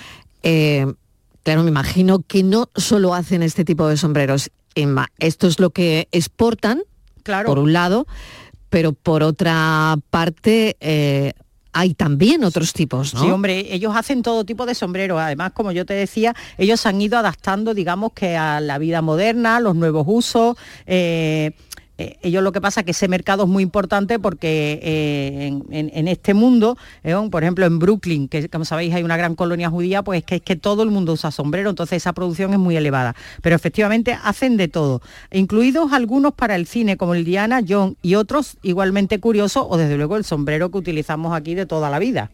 Claro, me imagino que no solo hacen este tipo de sombreros. Esto es lo que exportan, claro. por un lado, pero por otra parte... Eh, hay también otros tipos, ¿no? Sí, hombre, ellos hacen todo tipo de sombreros. Además, como yo te decía, ellos han ido adaptando, digamos, que a la vida moderna, los nuevos usos. Eh, eh, ellos lo que pasa es que ese mercado es muy importante porque eh, en, este mundo, por ejemplo en Brooklyn, que como sabéis hay una gran colonia judía, pues es que, es que todo el mundo usa sombrero, entonces esa producción es muy elevada. Pero efectivamente hacen de todo, incluidos algunos para el cine, como el Diana John, y otros igualmente curiosos, o desde luego el sombrero que utilizamos aquí de toda la vida.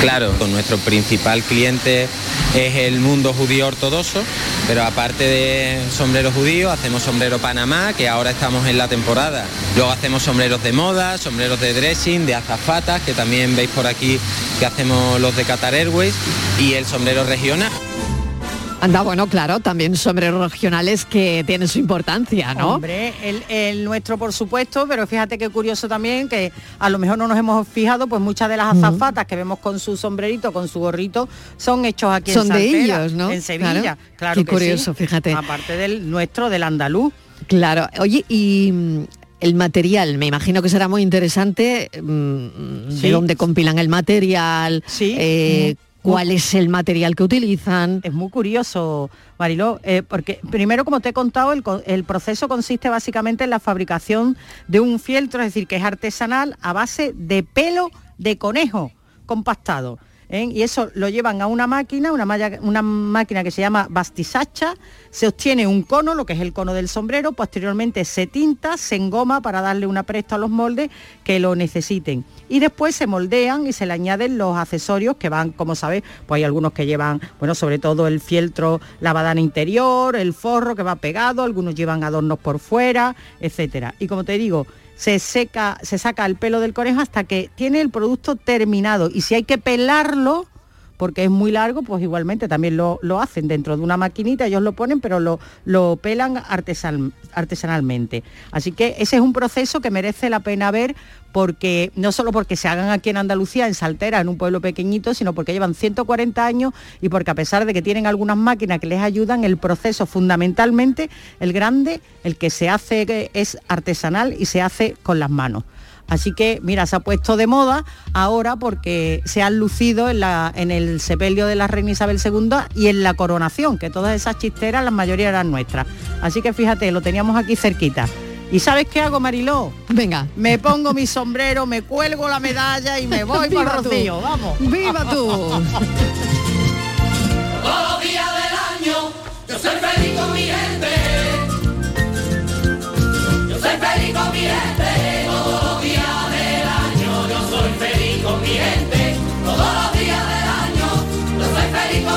Claro, nuestro principal cliente es el mundo judío ortodoxo, pero aparte de sombrero judío, hacemos sombrero Panamá, que ahora estamos en la temporada. Luego hacemos sombreros de moda, sombreros de dressing, de azafatas, que también veis por aquí que hacemos los de Qatar Airways, y el sombrero regional. Anda, bueno, claro, también sombreros regionales que tienen su importancia, ¿no? Hombre, el, nuestro por supuesto, pero fíjate qué curioso también que a lo mejor no nos hemos fijado, pues muchas de las azafatas que vemos con su sombrerito, con su gorrito, son hechos aquí son en de ellos, ¿no? En Sevilla, claro, qué curioso, fíjate. Aparte del nuestro, del andaluz. Claro, oye, y mm, el material, me imagino que será muy interesante mm, de dónde compilan el material, sí. Eh, cuál es el material que utilizan. Es muy curioso, Mariló, eh, porque primero, como te he contado, el, proceso consiste básicamente en la fabricación de un fieltro, es decir, que es artesanal a base de pelo de conejo compactado. ¿Eh? y eso lo llevan a una máquina, una, una máquina que se llama bastisacha, se obtiene un cono, lo que es el cono del sombrero, posteriormente se tinta, se engoma para darle una presta a los moldes que lo necesiten. Y después se moldean y se le añaden los accesorios que van, como sabes, pues hay algunos que llevan, bueno, sobre todo el fieltro, la badana interior, el forro que va pegado, algunos llevan adornos por fuera, etcétera. Y como te digo, se seca, se saca el pelo del conejo hasta que tiene el producto terminado. Y si hay que pelarlo, porque es muy largo, pues igualmente también lo, hacen dentro de una maquinita, ellos lo ponen, pero lo, lo pelan artesanalmente. Así que ese es un proceso que merece la pena ver porque no solo porque se hagan aquí en Andalucía, en Saltera, en un pueblo pequeñito, sino porque llevan 140 años y porque a pesar de que tienen algunas máquinas que les ayudan, el proceso fundamentalmente, el grande, el que se hace es artesanal y se hace con las manos. Así que, mira, se ha puesto de moda ahora porque se han lucido en, el sepelio de la reina Isabel II y en la coronación, que todas esas chisteras, la mayoría eran nuestras. Así que fíjate, lo teníamos aquí cerquita. ¿Y sabes qué hago, Mariló? Venga. Me pongo mi sombrero, me cuelgo la medalla y me voy por Rocío. Vamos. ¡Viva tú! Todos los días del año, yo soy feliz con mi gente. Yo soy feliz con mi gente.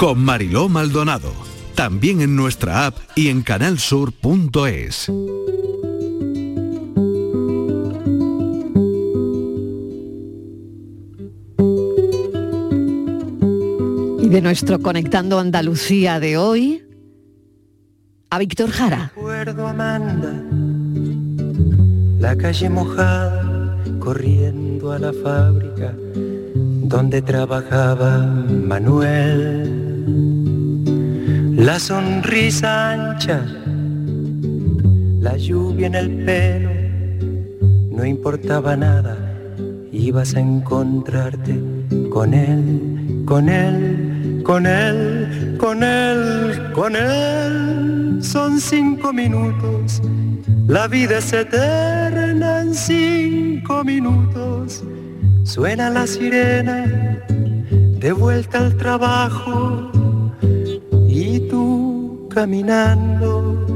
con Mariló Maldonado. También en nuestra app y en canalsur.es. Y de nuestro Conectando Andalucía de hoy, a Víctor Jara. Recuerdo Amanda, la calle mojada, corriendo a la fábrica donde trabajaba Manuel. La sonrisa ancha, la lluvia en el pelo, no importaba nada, ibas a encontrarte con él, con él, con él, con él, con él. Son cinco minutos, la vida es eterna en cinco minutos Suena la sirena de vuelta al trabajo caminando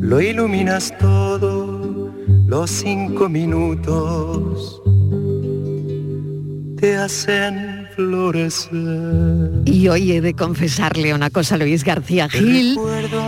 lo iluminas todo, los cinco minutos te hacen florecer. Y hoy he de confesarle una cosa, Luis García Gil,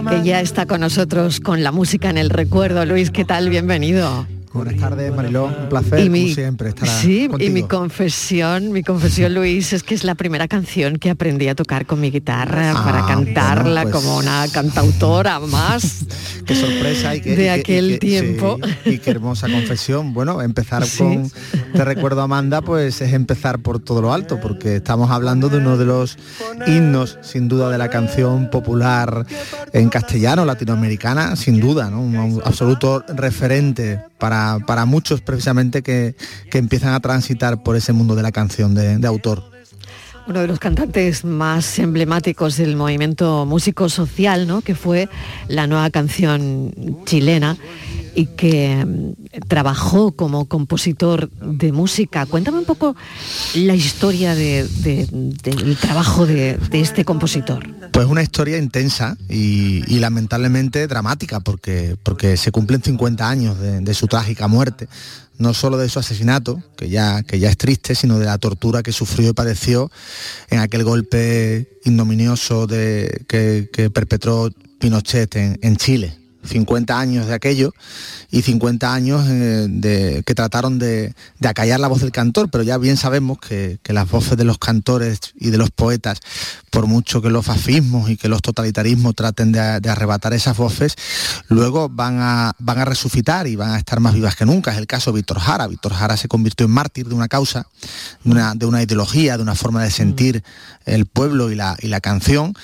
que ya está con nosotros con la música en el recuerdo. Luis, ¿qué tal? Bienvenido. Buenas tardes, Mariló. Un placer, como siempre, estar Sí, y mi confesión, mi confesión, Luis, es que es la primera canción que aprendí a tocar con mi guitarra Ah, para cantarla bueno, pues- como una cantautora más. Qué sorpresa y que, De y que- y aquel que- tiempo. sí, y qué hermosa confesión. Bueno, empezar Sí. con Te recuerdo Amanda, pues es empezar por todo lo alto, porque estamos hablando de uno de los himnos, sin duda, de la canción popular en castellano, latinoamericana, sin duda, un absoluto referente para, para muchos precisamente que, que empiezan a transitar por ese mundo de la canción de, de autor. Uno de los cantantes más emblemáticos del movimiento músico social, ¿no? que fue la nueva canción chilena y que mm, trabajó como compositor de música. Cuéntame un poco la historia de- de- del trabajo de, este compositor. Pues una historia intensa y, y lamentablemente dramática, porque, porque se cumplen 50 años de su trágica muerte. No solo de su asesinato, que ya, que ya es triste, sino de la tortura que sufrió y padeció en aquel golpe ignominioso de, que, perpetró Pinochet en Chile. 50 años de aquello y 50 años eh, de, que trataron de, de, acallar la voz del cantor, pero ya bien sabemos que, que, las voces de los cantores y de los poetas, por mucho que los fascismos y que los totalitarismos traten de, de arrebatar esas voces, luego van a, van a resucitar y van a estar más vivas que nunca. Es el caso de Víctor Jara. Víctor Jara se convirtió en mártir de una causa, de una, de una ideología, de una forma de sentir el pueblo y la, y la canción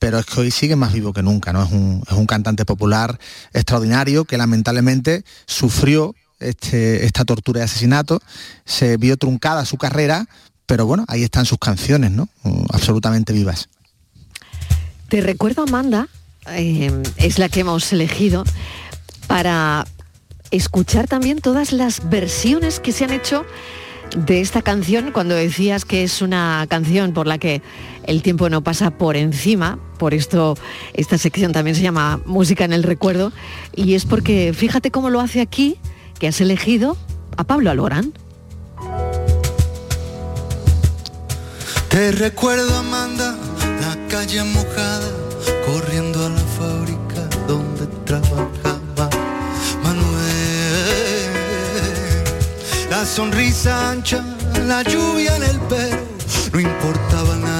pero es que hoy sigue más vivo que nunca, ¿no? Es un, es un cantante popular extraordinario que lamentablemente sufrió este, esta tortura y asesinato, se vio truncada su carrera, pero bueno, ahí están sus canciones, ¿no? Absolutamente vivas. Te recuerdo, Amanda, eh, es la que hemos elegido para escuchar también todas las versiones que se han hecho de esta canción cuando decías que es una canción por la que el tiempo no pasa por encima, por esto esta sección también se llama Música en el Recuerdo, y es porque fíjate cómo lo hace aquí, que has elegido a Pablo Alborán. Te recuerdo Amanda, la calle mojada, corriendo a la fábrica donde trabajaba Manuel. La sonrisa ancha, la lluvia en el pelo, no importaba nada,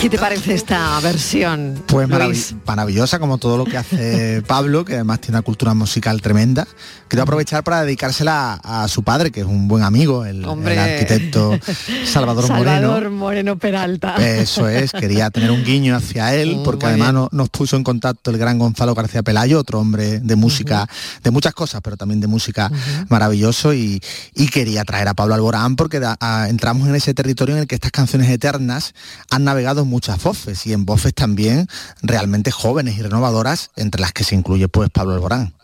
¿Qué te parece esta versión? Pues marav maravillosa, como todo lo que hace Pablo, que además tiene una cultura musical tremenda. Quiero aprovechar para dedicársela a, a su padre, que es un buen amigo, el, el arquitecto Salvador, Salvador Moreno. Moreno Peralta. Eso es, quería tener un guiño hacia él, porque muy además nos puso en contacto el gran Gonzalo García Pelayo, otro hombre de música, de muchas cosas, pero también de música maravilloso, y, y quería traer a Pablo Alborán porque da- a- entramos en ese territorio en el que estas canciones eternas han navegado muchas voces, y en voces también realmente jóvenes y renovadoras, entre las que se incluye pues Pablo Alborán.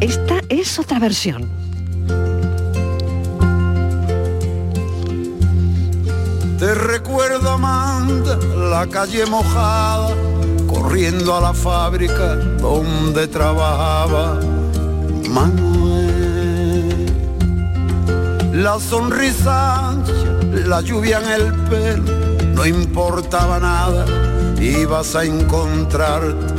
Esta es otra versión. Te recuerdo Amanda, la calle mojada, corriendo a la fábrica donde trabajaba Manuel. La sonrisa la lluvia en el pelo, no importaba nada, ibas a encontrarte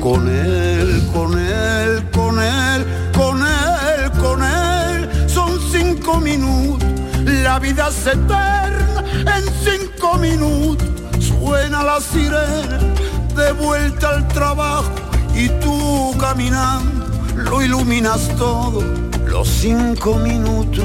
con él, con él, con él, con él, con él. Son cinco minutos, la vida es eterna en cinco minutos. Suena la sirena, de vuelta al trabajo y tú caminando, lo iluminas todo. Los cinco minutos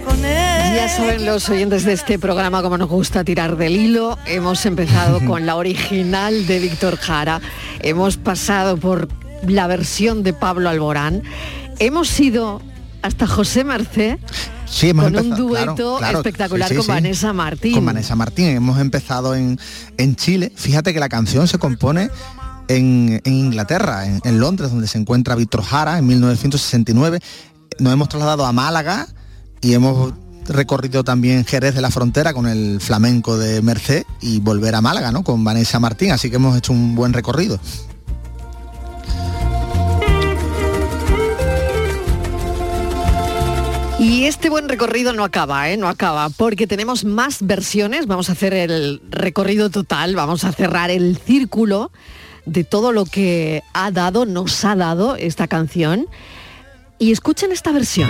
con él. Ya saben los oyentes de este programa cómo nos gusta tirar del hilo. Hemos empezado con la original de Víctor Jara. Hemos pasado por la versión de Pablo Alborán. Hemos ido hasta José Mercé Sí, hemos con un empezado, dueto claro, espectacular sí, sí, con sí. Vanessa Martín. Con Vanessa Martín. Hemos empezado en, en Chile. Fíjate que la canción se compone en, en Inglaterra, en, en Londres, donde se encuentra Víctor Jara en 1969. Nos hemos trasladado a Málaga y hemos recorrido también Jerez de la Frontera con el flamenco de Merced y volver a Málaga, ¿no? Con Vanessa Martín, así que hemos hecho un buen recorrido. Y este buen recorrido no acaba, ¿eh? No acaba, porque tenemos más versiones. Vamos a hacer el recorrido total, vamos a cerrar el círculo de todo lo que ha dado, nos ha dado esta canción. Y escuchen esta versión.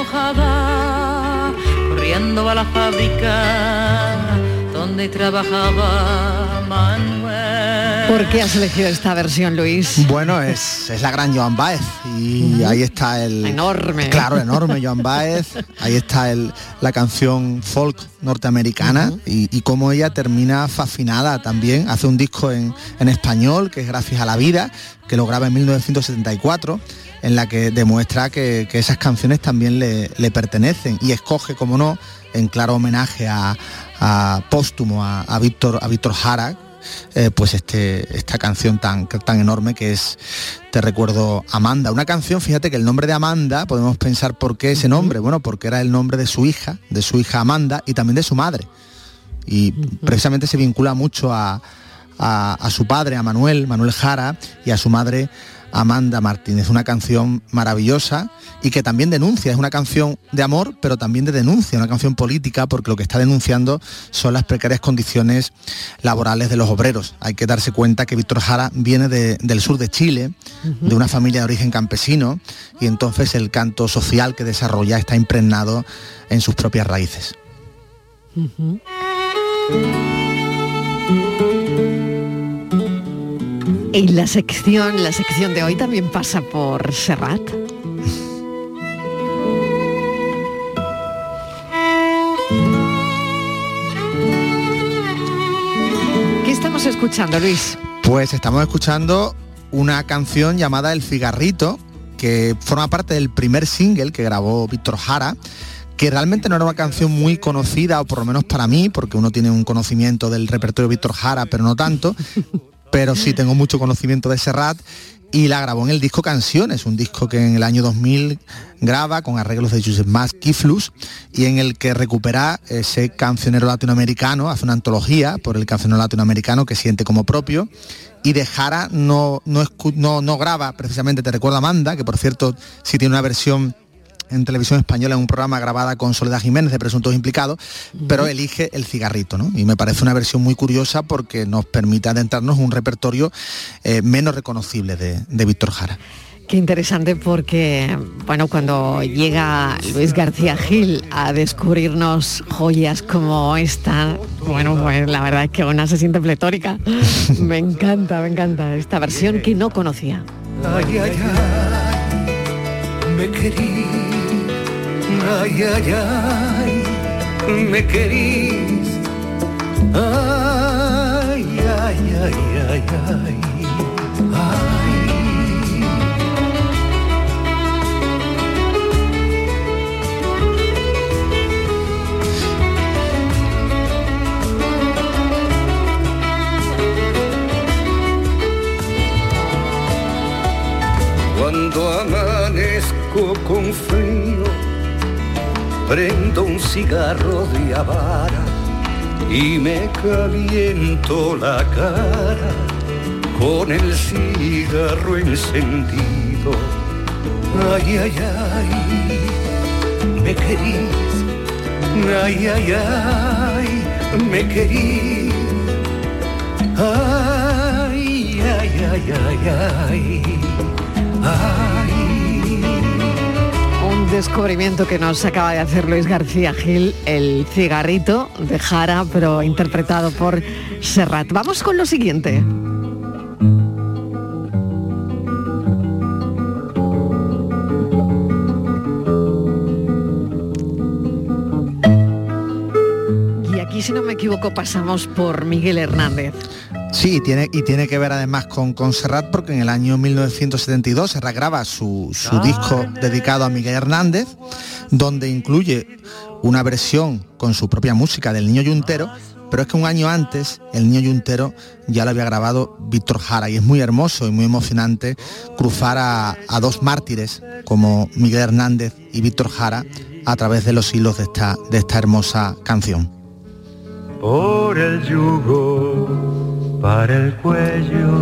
mojada, corriendo a la fábrica donde trabajaba Manuel. ¿Por qué has elegido esta versión, Luis? Bueno, es, es la gran Joan Baez y ahí está el... Enorme. Claro, enorme Joan Baez. Ahí está el, la canción folk norteamericana y, y cómo ella termina fascinada también. Hace un disco en, en español que es Gracias a la Vida, que lo graba en 1974 en la que demuestra que, que esas canciones también le, le pertenecen y escoge, como no, en claro homenaje a, a póstumo a, a Víctor a Víctor Jara, eh, pues este, esta canción tan, tan enorme que es Te recuerdo Amanda. Una canción, fíjate que el nombre de Amanda, podemos pensar por qué ese nombre, bueno, porque era el nombre de su hija, de su hija Amanda y también de su madre. Y precisamente se vincula mucho a, a- a su padre, a Manuel, Manuel Jara, y a su madre, Amanda Martínez. Una canción maravillosa y que también denuncia, es una canción de amor, pero también de denuncia, una canción política, porque lo que está denunciando son las precarias condiciones laborales de los obreros. Hay que darse cuenta que Víctor Jara viene de- del sur de Chile, de una familia de origen campesino, y entonces el canto social que desarrolla está impregnado en sus propias raíces. Y la sección, la sección de hoy también pasa por Serrat. ¿Qué estamos escuchando, Luis? Pues estamos escuchando una canción llamada El Cigarrito, que forma parte del primer single que grabó Víctor Jara, que realmente no era una canción muy conocida, o por lo menos para mí, porque uno tiene un conocimiento del repertorio de Víctor Jara, pero no tanto, pero sí tengo mucho conocimiento de Serrat, y la grabó en el disco Canciones, un disco que en el año 2000 graba con arreglos de Joseph Mas Kiflus y en el que recupera ese cancionero latinoamericano, hace una antología por el cancionero latinoamericano que siente como propio y de Jara no, no, no, no graba precisamente Te recuerda Amanda, que por cierto sí tiene una versión en televisión española en un programa grabada con Soledad Jiménez de Presuntos Implicados, pero elige el cigarrito, ¿no? Y me parece una versión muy curiosa porque nos permite adentrarnos en un repertorio eh, menos reconocible de, de Víctor Jara. Qué interesante porque, bueno, cuando llega Luis García Gil a descubrirnos joyas como esta, bueno, pues la verdad es que una se siente pletórica. Me encanta, me encanta esta versión que no conocía. Ay, ay, ay, me querís. Ay, ay, ay, me querís. Ay, ay, ay, ay, ay. Cuando amanezco con frío, prendo un cigarro de Habana y me caliento la cara con el cigarro encendido. Ay, ay, ay, me querís. Ay, ay, ay, me querís. Ay, ay, ay, ay, ay. Ay. Descubrimiento que nos acaba de hacer Luis García Gil, el cigarrito de Jara, pero interpretado por Serrat. Vamos con lo siguiente. Y aquí, si no me equivoco, pasamos por Miguel Hernández. Sí, tiene, y tiene que ver además con, con Serrat porque en el año 1972 Serrat graba su, su disco dedicado a Miguel Hernández, donde incluye una versión con su propia música del Niño Yuntero, pero es que un año antes el Niño Yuntero ya lo había grabado Víctor Jara y es muy hermoso y muy emocionante cruzar a, a dos mártires como Miguel Hernández y Víctor Jara a través de los hilos de esta, de esta hermosa canción. por el yugo para el cuello.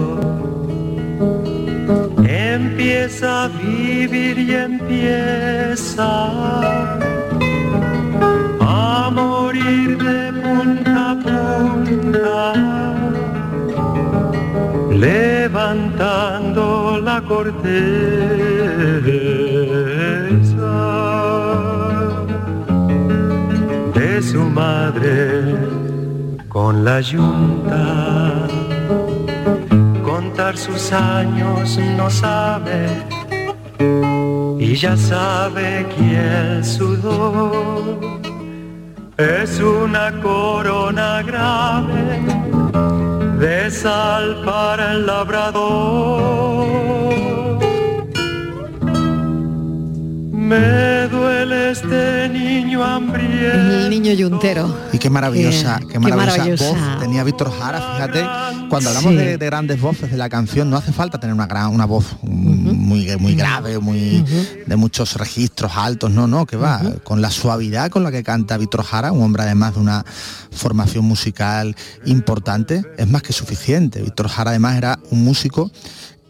Empieza a vivir y empieza a morir de punta a punta, levantando la corteza de su madre con la yunta. Contar sus años no sabe y ya sabe el sudor es una corona grave de sal para el labrador. Me duele este niño. El niño yuntero. Y qué maravillosa, Qué- qué, qué maravillosa, maravillosa. voz tenía Víctor Jara, fíjate, cuando hablamos Sí. de, de grandes voces de la canción, no hace falta tener una gran, una voz mm, muy, muy grave, muy de muchos registros altos, no, no, que va, con la suavidad con la que canta Víctor Jara, un hombre además de una formación musical importante, es más que suficiente. Víctor Jara además era un músico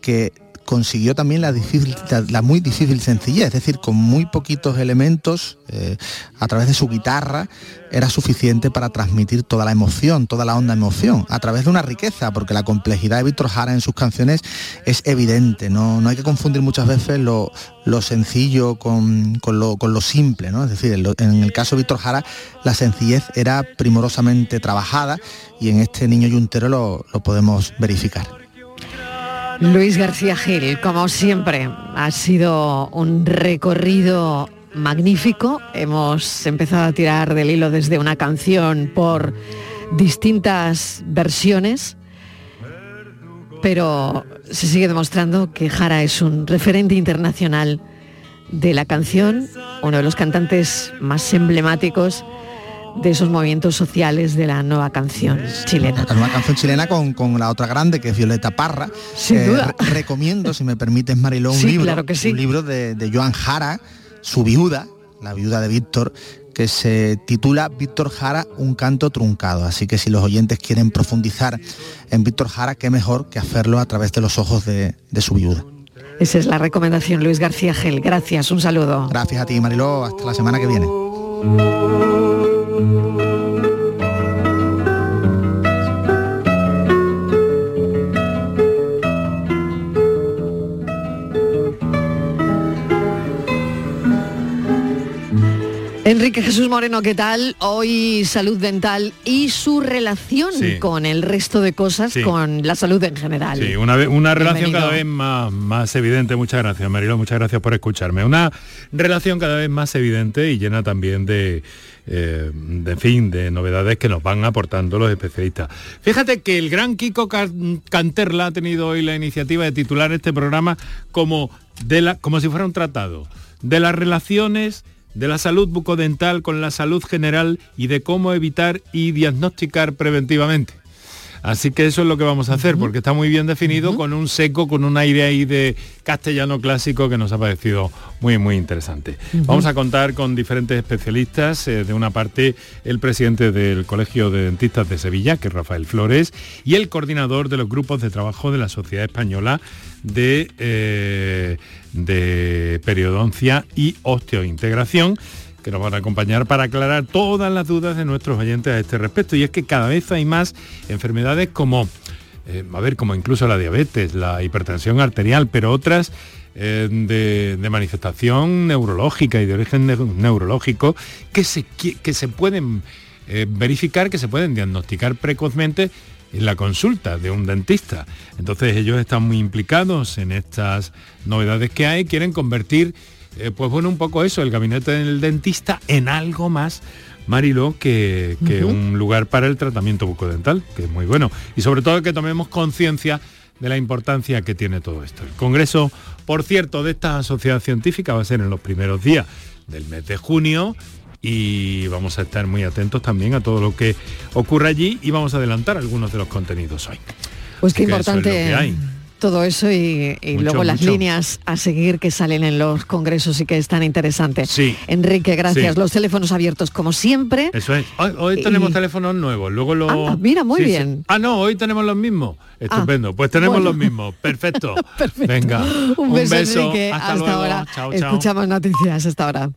que consiguió también la, muy difícil sencillez, es decir, con muy poquitos elementos, eh, a través de su guitarra, era suficiente para transmitir toda la emoción, toda la honda emoción, a través de una riqueza, porque la complejidad de Víctor Jara en sus canciones es evidente, no, no hay que confundir muchas veces lo, lo sencillo con, lo, simple, ¿no? Es decir, en, en el caso de Víctor Jara, la sencillez era primorosamente trabajada y en este niño yuntero lo podemos verificar. Luis García Gil, como siempre, ha sido un recorrido magnífico. Hemos empezado a tirar del hilo desde una canción por distintas versiones, pero se sigue demostrando que Jara es un referente internacional de la canción, uno de los cantantes más emblemáticos de esos movimientos sociales de la nueva canción chilena. Una canción chilena con, con la otra grande, que es Violeta Parra. Sin que duda. re- recomiendo, si me permites, Mariló, un Sí, libro. claro que sí. Un libro de, de Joan Jara, su viuda, la viuda de Víctor, que se titula Víctor Jara, un canto truncado. Así que si los oyentes quieren profundizar en Víctor Jara, qué mejor que hacerlo a través de los ojos de, de su viuda. Esa es la recomendación, Luis García Gel. Gracias, un saludo. Gracias a ti, Mariló. Hasta la semana que viene. Enrique Jesús Moreno, ¿qué tal? Hoy salud dental y su relación Sí. con el resto de cosas, Sí. con la salud en general. Sí, una, relación cada vez más, más evidente. Muchas gracias, Marilo. Muchas gracias por escucharme. Una relación cada vez más evidente y llena también de, eh, de en fin, de novedades que nos van aportando los especialistas. Fíjate que el gran Kiko Can- Canterla ha tenido hoy la iniciativa de titular este programa como, de la, como si fuera un tratado de las relaciones de la salud bucodental con la salud general y de cómo evitar y diagnosticar preventivamente. Así que eso es lo que vamos a hacer, porque está muy bien definido, con un seco, con un aire ahí de castellano clásico que nos ha parecido muy, muy interesante. Vamos a contar con diferentes especialistas. eh, de una parte, el presidente del Colegio de Dentistas de Sevilla, que es Rafael Flores, y el coordinador de los grupos de trabajo de la Sociedad Española de, eh, de Periodoncia y Osteointegración que nos van a acompañar para aclarar todas las dudas de nuestros oyentes a este respecto. Y es que cada vez hay más enfermedades como eh, a ver, como incluso la diabetes, la hipertensión arterial, pero otras eh, de, manifestación neurológica y de origen ne- neurológico que se, que se pueden eh, verificar, que se pueden diagnosticar precozmente en la consulta de un dentista. Entonces ellos están muy implicados en estas novedades que hay, quieren convertir, eh, pues bueno, un poco eso, el gabinete del dentista en algo más Marilo, que, que un lugar para el tratamiento bucodental, que es muy bueno. Y sobre todo que tomemos conciencia de la importancia que tiene todo esto. El Congreso, por cierto, de esta sociedad científica va a ser en los primeros días del mes de junio y vamos a estar muy atentos también a todo lo que ocurra allí y vamos a adelantar algunos de los contenidos hoy. Pues qué Que eso es lo importante que hay. Todo eso y, y Mucho, luego las mucho. líneas a seguir que salen en los congresos y que es tan interesante. Sí. Enrique, gracias. Sí. Los teléfonos abiertos como siempre. Eso es. Hoy, hoy tenemos Y- teléfonos nuevos, luego los... Anda, mira, muy bien. Ah, no, hoy tenemos los mismos. Estupendo. pues tenemos bueno. los mismos. Perfecto. Venga. Un beso, Enrique. Hasta, Hasta, luego. ahora. Chao, chao. Escuchamos noticias hasta ahora.